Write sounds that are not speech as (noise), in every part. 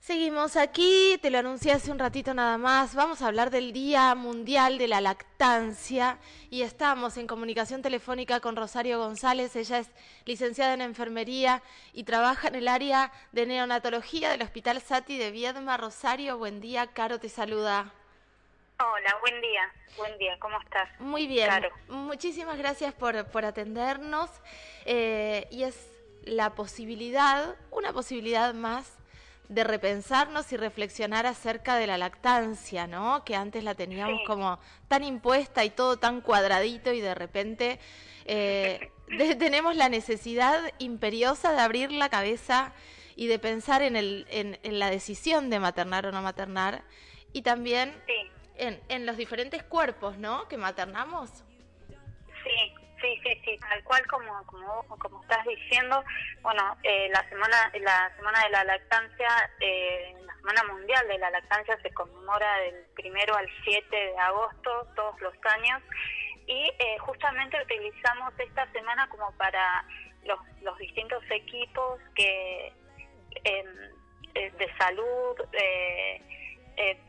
Seguimos aquí, te lo anuncié hace un ratito nada más. Vamos a hablar del Día Mundial de la Lactancia y estamos en comunicación telefónica con Rosario González. Ella es licenciada en enfermería y trabaja en el área de neonatología del Hospital Sati de Viedma. Rosario, buen día. Caro te saluda. Hola, buen día. Buen día, ¿cómo estás? Muy bien. Muchísimas gracias por, por atendernos. Eh, y es la posibilidad, una posibilidad más de repensarnos y reflexionar acerca de la lactancia, ¿no? Que antes la teníamos como tan impuesta y todo tan cuadradito y de repente eh, (laughs) tenemos la necesidad imperiosa de abrir la cabeza y de pensar en, el, en, la decisión de maternar o no maternar y también en, en los diferentes cuerpos, ¿no? Que maternamos. Sí, Sí, sí, sí, tal cual como como como estás diciendo. Bueno, eh, la semana la semana de la lactancia, eh, la semana mundial de la lactancia se conmemora del primero al 7 de agosto todos los años y eh, justamente utilizamos esta semana como para los, los distintos equipos que em, eh, de salud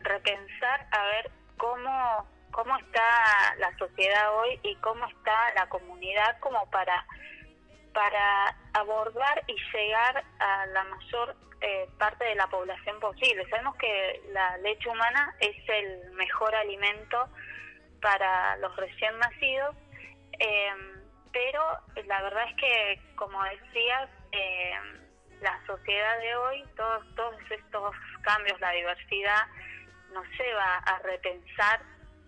repensar a ver cómo cómo está la sociedad hoy y cómo está la comunidad como para para abordar y llegar a la mayor eh, parte de la población posible. Sabemos que la leche humana es el mejor alimento para los recién nacidos, eh, pero la verdad es que, como decías, eh, la sociedad de hoy, todos, todos estos cambios, la diversidad, nos lleva a repensar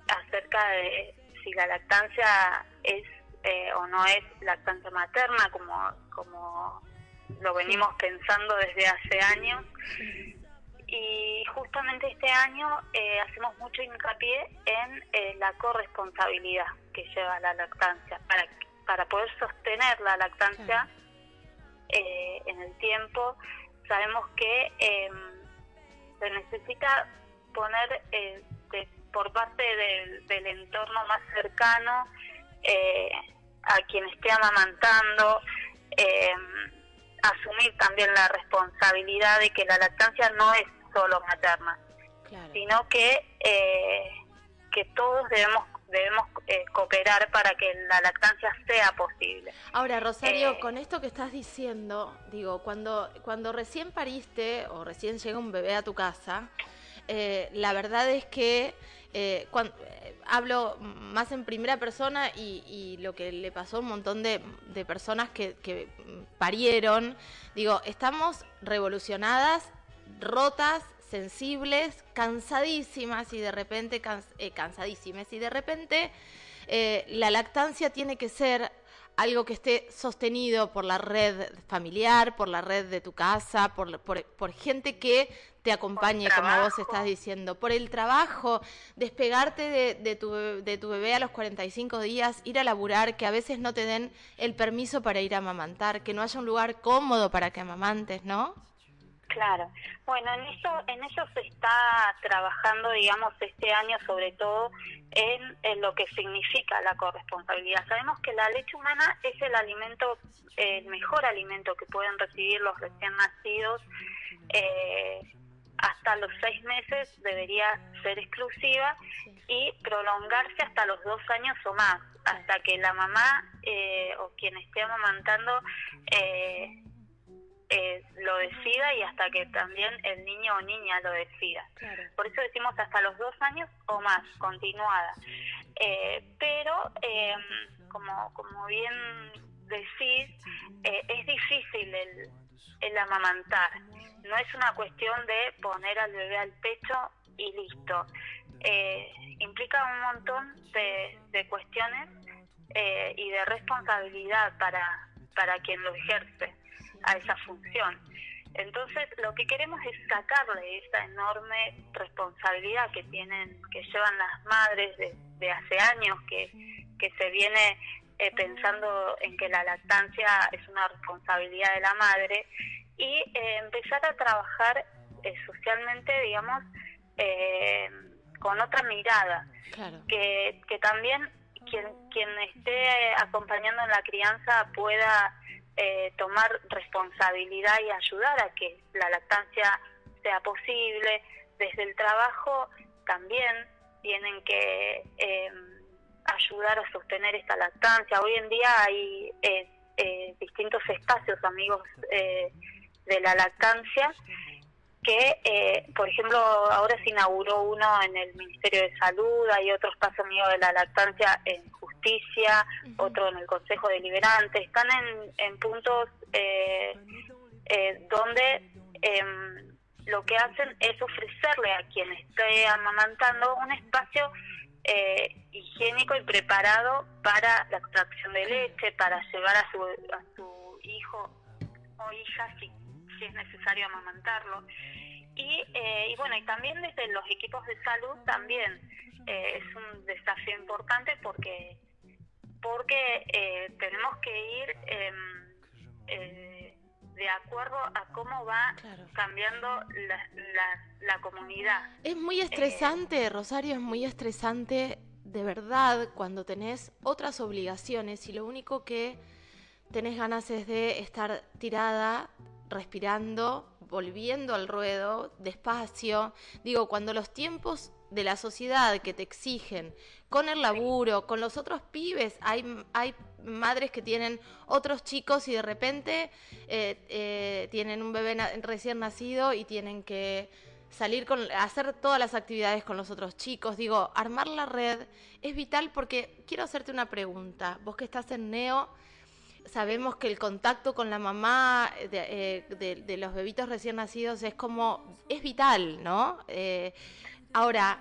acerca de si la lactancia es eh, o no es lactancia materna, como, como lo venimos pensando desde hace años. Y justamente este año eh, hacemos mucho hincapié en eh, la corresponsabilidad que lleva la lactancia. Para, para poder sostener la lactancia en el tiempo, sabemos que em, se necesita poner por parte del, entorno más cercano eh, a quien esté amamantando, eh, asumir también la responsabilidad de que la lactancia no es solo materna, sino que, eh, que todos debemos debemos cooperar para que la lactancia sea posible. Ahora, Rosario, con esto que estás diciendo, digo, cuando, cuando recién pariste o recién llega un bebé a tu casa, la verdad es que eh, cuando, eh, hablo más en primera persona y, lo que le pasó a un montón de, personas que, parieron, digo, estamos revolucionadas, rotas, sensibles, cansadísimas y de repente, eh, cansadísimas y de repente la lactancia tiene que ser algo que esté sostenido por la red familiar, por la red de tu casa, por, gente que te acompañe, como vos estás diciendo, por el trabajo, despegarte de, de, tu, de tu bebé a los 45 días, ir a laburar, que a veces no te den el permiso para ir a amamantar, que no haya un lugar cómodo para que amamantes, ¿no? Claro. Bueno, en eso, en eso se está trabajando, digamos, este año sobre todo en, lo que significa la corresponsabilidad. Sabemos que la leche humana es el alimento, el mejor alimento que pueden recibir los recién nacidos. Eh, hasta los seis meses debería ser exclusiva y prolongarse hasta los dos años o más, hasta que la mamá eh, o quien esté amamantando eh, eh, lo decida y hasta que también el niño o niña lo decida. Por eso decimos hasta los dos años o más, continuada. Eh, pero, em, como, como bien decís, eh, es difícil el, el amamantar. No es una cuestión de poner al bebé al pecho y listo. implica un montón de, cuestiones y de responsabilidad para, para quien lo ejerce a esa función. Entonces, lo que queremos es sacarle esa enorme responsabilidad que tienen, que llevan las madres de, hace años, que, que se viene eh, pensando en que la lactancia es una responsabilidad de la madre y eh, empezar a trabajar eh, socialmente, digamos, con otra mirada, que, que también quien, quien esté acompañando en la crianza pueda eh, tomar responsabilidad y ayudar a que la lactancia sea posible. Desde el trabajo también tienen que eh, ayudar a sostener esta lactancia. Hoy en día hay eh, eh, distintos espacios, amigos de la lactancia, que, por ejemplo, ahora se inauguró uno en el Ministerio de Salud, hay otro espacio amigo de la lactancia en Justicia, otro en el Consejo Deliberante, están en, en puntos donde em, lo que hacen es ofrecerle a quien esté amamantando un espacio eh, higiénico y preparado para la extracción de leche, para llevar a su, a su hijo o hija si, si es necesario amamantarlo. Y, eh, y bueno, y también desde los equipos de salud también eh, es un desafío importante porque porque tenemos que ir eh, de acuerdo a cómo va cambiando la, la, comunidad. Es muy estresante, Rosario, es muy estresante de verdad cuando tenés otras obligaciones y lo único que tenés ganas es de estar tirada, respirando, volviendo al ruedo, despacio. Digo, cuando los tiempos de la sociedad que te exigen, con el laburo, con los otros pibes, hay, hay madres que tienen otros chicos y de repente eh, eh, tienen un bebé recién nacido y tienen que salir con, hacer todas las actividades con los otros chicos. Digo, armar la red es vital porque quiero hacerte una pregunta. Vos que estás en Neo, sabemos que el contacto con la mamá de, eh, los bebitos recién nacidos es como, es vital, ¿no? ahora,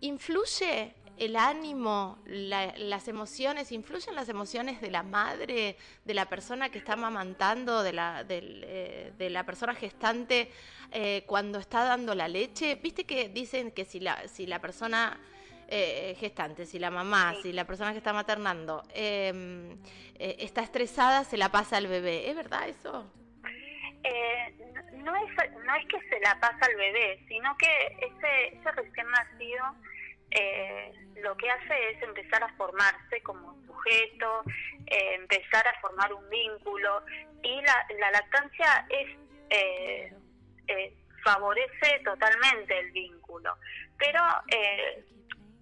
¿influye el ánimo, las emociones, influyen las emociones de la madre, de la persona que está amamantando, de la, eh, de, la persona gestante eh, cuando está dando la leche. Viste que dicen que si la, si la persona eh, gestante, si la mamá, si la persona que está maternando em, está estresada, se la pasa al bebé. ¿Es verdad eso? no, es, no es que se la pasa al bebé, sino que ese, ese recién nacido eh, lo que hace es empezar a formarse como sujeto, eh, empezar a formar un vínculo y la, la lactancia es eh, eh favorece totalmente el vínculo. Pero,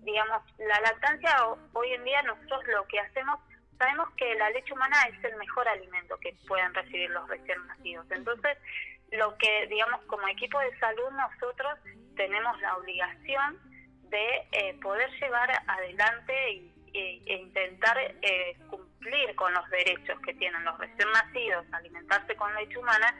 digamos, la lactancia hoy en día nosotros lo que hacemos, sabemos que la leche humana es el mejor alimento que pueden recibir los recién nacidos. Entonces, lo que, digamos, como equipo de salud nosotros tenemos la obligación de eh, poder llevar adelante y, e intentar eh, cumplir con los derechos que tienen los recién nacidos, alimentarse con leche humana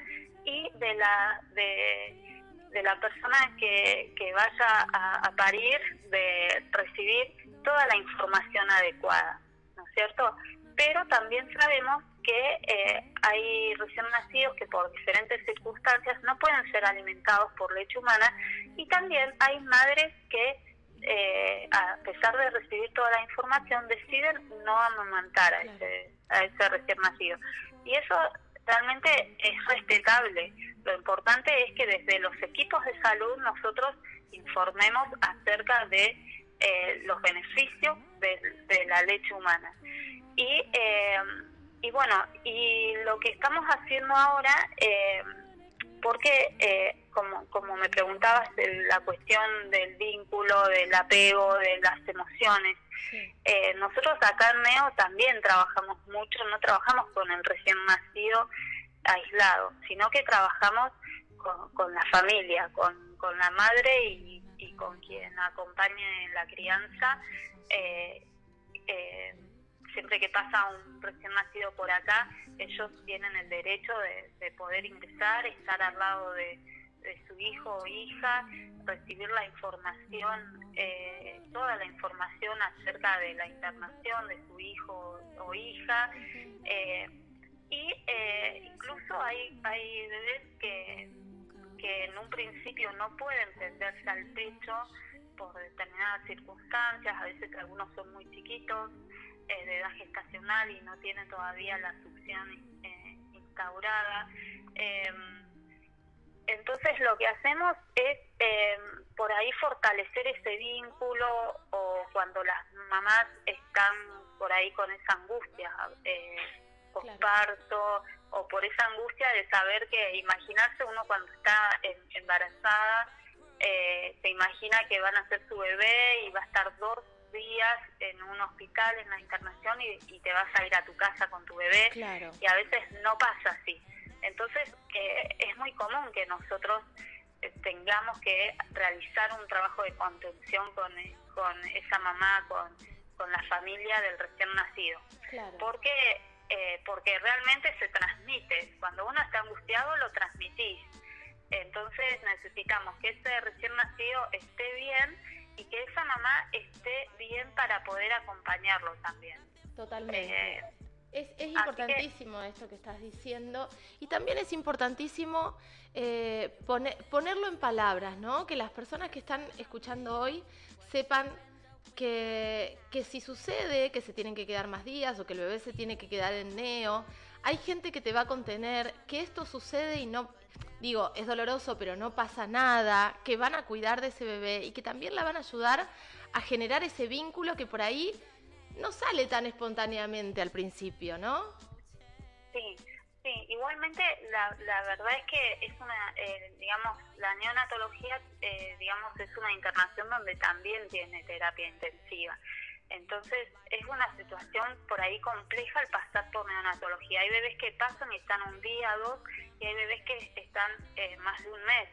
y de la de, de la persona que, que vaya a, parir de recibir toda la información adecuada, ¿no es cierto? Pero también sabemos que eh, hay recién nacidos que por diferentes circunstancias no pueden ser alimentados por leche humana y también hay madres que eh, a pesar de recibir toda la información, deciden no amamantar a ese, a ese recién nacido. Y eso realmente es respetable. Lo importante es que desde los equipos de salud nosotros informemos acerca de eh, los beneficios de, la leche humana. Y, eh, y bueno, y lo que estamos haciendo ahora, eh, porque eh, como, como me preguntabas de la cuestión del vínculo, del apego, de las emociones, eh, nosotros acá en Neo también trabajamos mucho, no trabajamos con el recién nacido aislado, sino que trabajamos con, la familia, con, con la madre y, con quien acompañe en la crianza. Eh, eh siempre que pasa un recién nacido por acá, ellos tienen el derecho de, poder ingresar, estar al lado de, su hijo o hija, recibir la información, eh, toda la información acerca de la internación de su hijo o hija. Eh, y eh, incluso hay, hay bebés que, que en un principio no pueden tenderse al pecho por determinadas circunstancias, a veces algunos son muy chiquitos, eh, de edad gestacional y no tiene todavía la succión eh, instaurada. Em, entonces lo que hacemos es eh, por ahí fortalecer ese vínculo o cuando las mamás están por ahí con esa angustia eh, postparto o por esa angustia de saber que imaginarse uno cuando está embarazada eh, se imagina que van a ser su bebé y va a estar dos días en un hospital, en la internación, y, te vas a ir a tu casa con tu bebé. Y a veces no pasa así. Entonces, eh, es muy común que nosotros eh, tengamos que realizar un trabajo de contención con, eh, con esa mamá, con, con la familia del recién nacido. Porque, porque realmente se transmite. Cuando uno está angustiado, lo transmitís. Entonces necesitamos que ese recién nacido esté bien y que esa mamá esté bien para poder acompañarlo también. Totalmente. Eh, es, es importantísimo esto que estás diciendo y también es importantísimo eh, ponerlo en palabras, ¿no? Que las personas que están escuchando hoy sepan que, que si sucede que se tienen que quedar más días o que el bebé se tiene que quedar en neo, hay gente que te va a contener, que esto sucede y no, digo, es doloroso, pero no pasa nada, que van a cuidar de ese bebé y que también la van a ayudar a generar ese vínculo que por ahí no sale tan espontáneamente al principio, ¿no? Sí, sí, igualmente la, la verdad es que es una, eh, digamos, la neonatología, eh, digamos, es una internación donde también tiene terapia intensiva. Entonces es una situación por ahí compleja al pasar por neonatología. Hay bebés que pasan y están un día, dos, y hay bebés que están eh, más de un mes.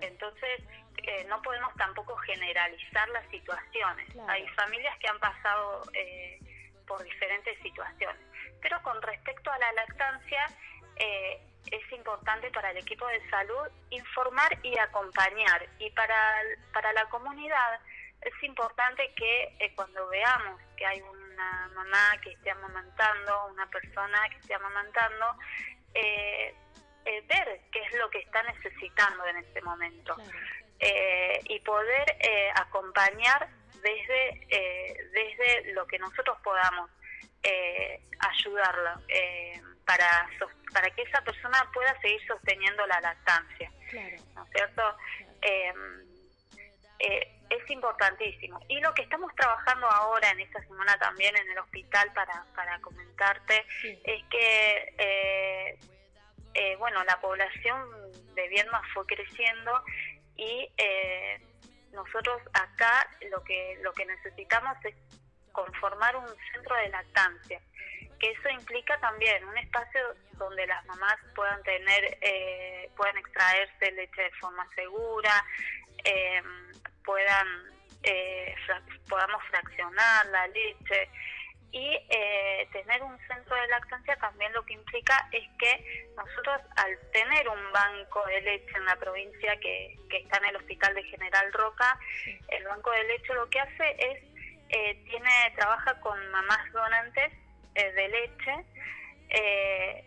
Entonces eh, no podemos tampoco generalizar las situaciones. Hay familias que han pasado eh, por diferentes situaciones. Pero con respecto a la lactancia, es importante para el equipo de salud informar y acompañar. Y para, para la comunidad es importante que eh, cuando veamos que hay una mamá que esté amamantando, una persona que esté amamantando, eh, eh, ver qué es lo que está necesitando en este momento y poder acompañar desde, desde lo que nosotros podamos ayudarla para, para que esa persona pueda seguir sosteniendo la lactancia. ¿No es cierto? Es importantísimo. Y lo que estamos trabajando ahora en esta semana también en el hospital para, para comentarte es que, eh, eh, bueno, la población de Viedma fue creciendo y eh, nosotros acá lo que, lo que necesitamos es conformar un centro de lactancia, que eso implica también un espacio donde las mamás puedan tener, puedan extraerse leche de forma segura, eh, puedan eh, podamos fraccionar la leche y eh, tener un centro de lactancia también lo que implica es que nosotros al tener un banco de leche en la provincia que, que está en el hospital de General Roca, el banco de leche lo que hace es eh, tiene trabaja con mamás donantes eh, de leche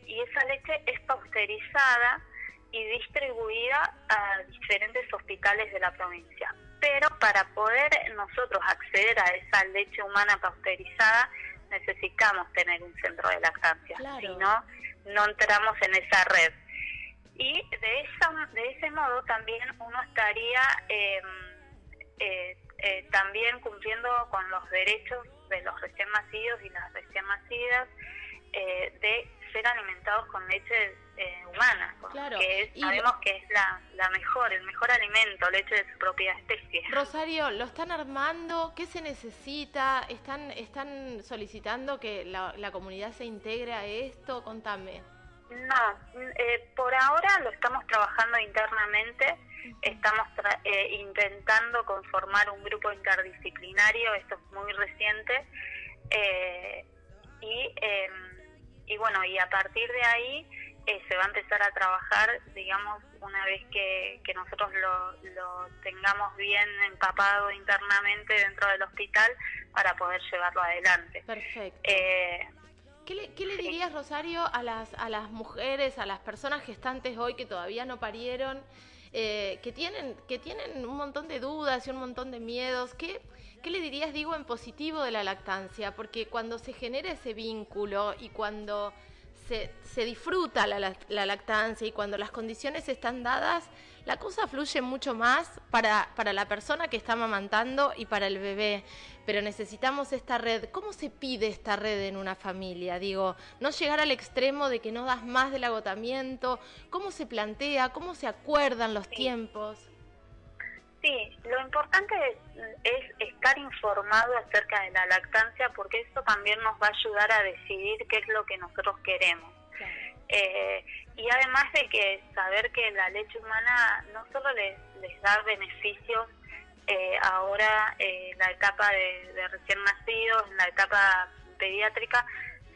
y esa leche es pausterizada y distribuida a diferentes hospitales de la provincia pero para poder nosotros acceder a esa leche humana pasteurizada necesitamos tener un centro de lactancia, si no, no entramos en esa red. Y de, esa, de ese modo también uno estaría em, eh, eh, también cumpliendo con los derechos de los recién nacidos y las recién nacidas eh, de ser alimentados con leche eh, humana, que sabemos que es la, la, mejor, el mejor alimento, leche de su propia especie. (laughs) Rosario, ¿lo están armando? ¿Qué se necesita? ¿Están, están solicitando que la, la comunidad se integre a esto? Contame. No, eh, por ahora lo estamos trabajando internamente, estamos eh, intentando conformar un grupo interdisciplinario, esto es muy reciente, eh, y, em, y bueno, y a partir de ahí eh, se va a empezar a trabajar, digamos, una vez que, que nosotros lo, lo, tengamos bien empapado internamente dentro del hospital para poder llevarlo adelante. Perfecto. Eh, ¿Qué le, ¿Qué le dirías, Rosario, a las, a las mujeres, a las personas gestantes hoy que todavía no parieron, eh, que, tienen, que tienen un montón de dudas y un montón de miedos? ¿Qué, ¿Qué le dirías, digo, en positivo de la lactancia? Porque cuando se genera ese vínculo y cuando se, disfruta la, lactancia y cuando las condiciones están dadas, la cosa fluye mucho más para, para la persona que está amamantando y para el bebé. Pero necesitamos esta red. ¿Cómo se pide esta red en una familia? Digo, no llegar al extremo de que no das más del agotamiento. ¿Cómo se plantea? ¿Cómo se acuerdan los tiempos? Sí, lo importante es, estar informado acerca de la lactancia porque eso también nos va a ayudar a decidir qué es lo que nosotros queremos. Eh, y además de que saber que la leche humana no solo les, da beneficios eh, ahora en la etapa de recién nacidos, en la etapa pediátrica,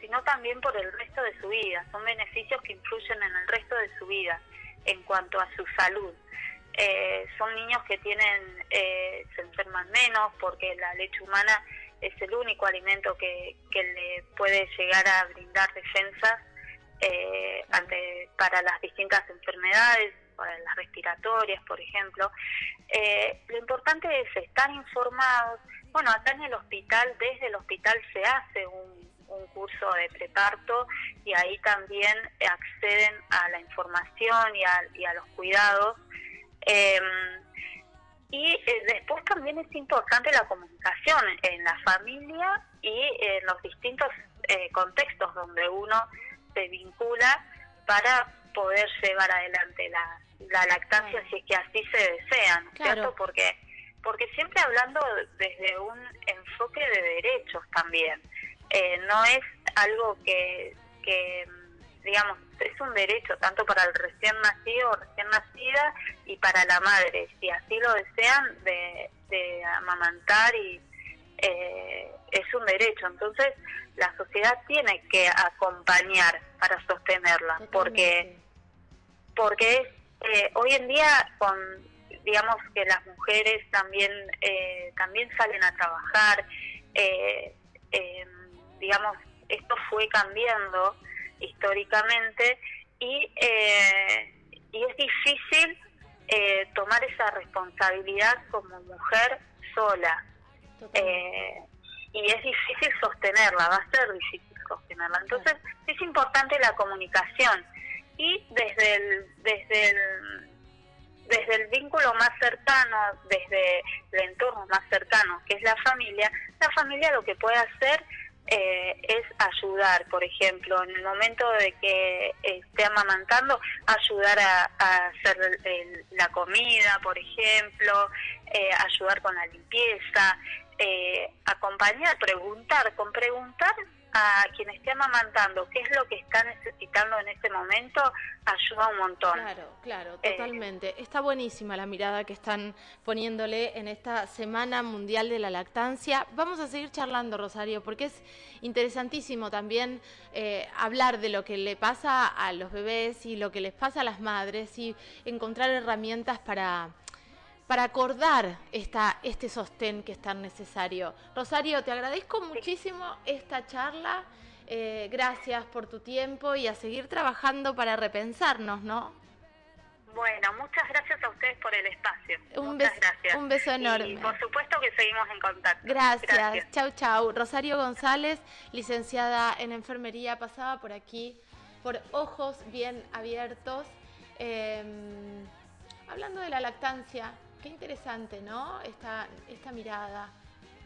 sino también por el resto de su vida. Son beneficios que influyen en el resto de su vida en cuanto a su salud. Eh, son niños que tienen eh, se enferman menos porque la leche humana es el único alimento que, que le puede llegar a brindar defensas eh, ante, para las distintas enfermedades, para las respiratorias, por ejemplo. lo importante es estar informados. Bueno, acá en el hospital, desde el hospital se hace un, un curso de preparto y ahí también acceden a la información y a, y a los cuidados Em, y eh, después también es importante la comunicación en la familia y en los distintos eh, contextos donde uno se vincula para poder llevar adelante la, la lactancia si es que así se desea, ¿cierto? Porque, porque siempre hablando desde un enfoque de derechos también, eh, no es algo que, que digamos, es un derecho tanto para el recién nacido o recién nacida y para la madre, si así lo desean, de, de amamantar y eh, es un derecho. Entonces, la sociedad tiene que acompañar para sostenerla, porque porque eh, hoy en día con digamos que las mujeres también eh, también salen a trabajar, digamos esto fue cambiando históricamente y, eh, y es difícil eh, tomar esa responsabilidad como mujer sola. Eh, y es difícil sostenerla, va a ser difícil sostenerla. Entonces es importante la comunicación y desde el, desde el, desde el vínculo más cercano, desde el entorno más cercano, que es la familia, la familia lo que puede hacer eh, es ayudar, por ejemplo, en el momento de que esté amamantando, ayudar a, hacer la comida, por ejemplo, eh, ayudar con la limpieza, eh, acompañar, preguntar, con preguntar a quien esté amamantando qué es lo que está necesitando en este momento, ayuda un montón. Claro, claro, eh, totalmente. está buenísima la mirada que están poniéndole en esta Semana Mundial de la Lactancia. Vamos a seguir charlando, Rosario, porque es interesantísimo también eh, hablar de lo que le pasa a los bebés y lo que les pasa a las madres y encontrar herramientas para para acordar esta, este sostén que es tan necesario. Rosario, te agradezco muchísimo esta charla. Eh, gracias por tu tiempo y a seguir trabajando para repensarnos, ¿no? Bueno, muchas gracias a ustedes por el espacio. Un, muchas gracias. un beso enorme. Y por supuesto que seguimos en contacto. Gracias. Chau, chau. Rosario González, licenciada en enfermería, pasaba por aquí, por ojos bien abiertos. Em, hablando de la lactancia, Qué interesante, ¿no? Esta, esta mirada,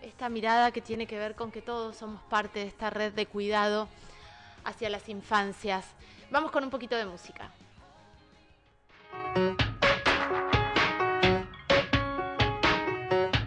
esta mirada que tiene que ver con que todos somos parte de esta red de cuidado hacia las infancias. Vamos con un poquito de música.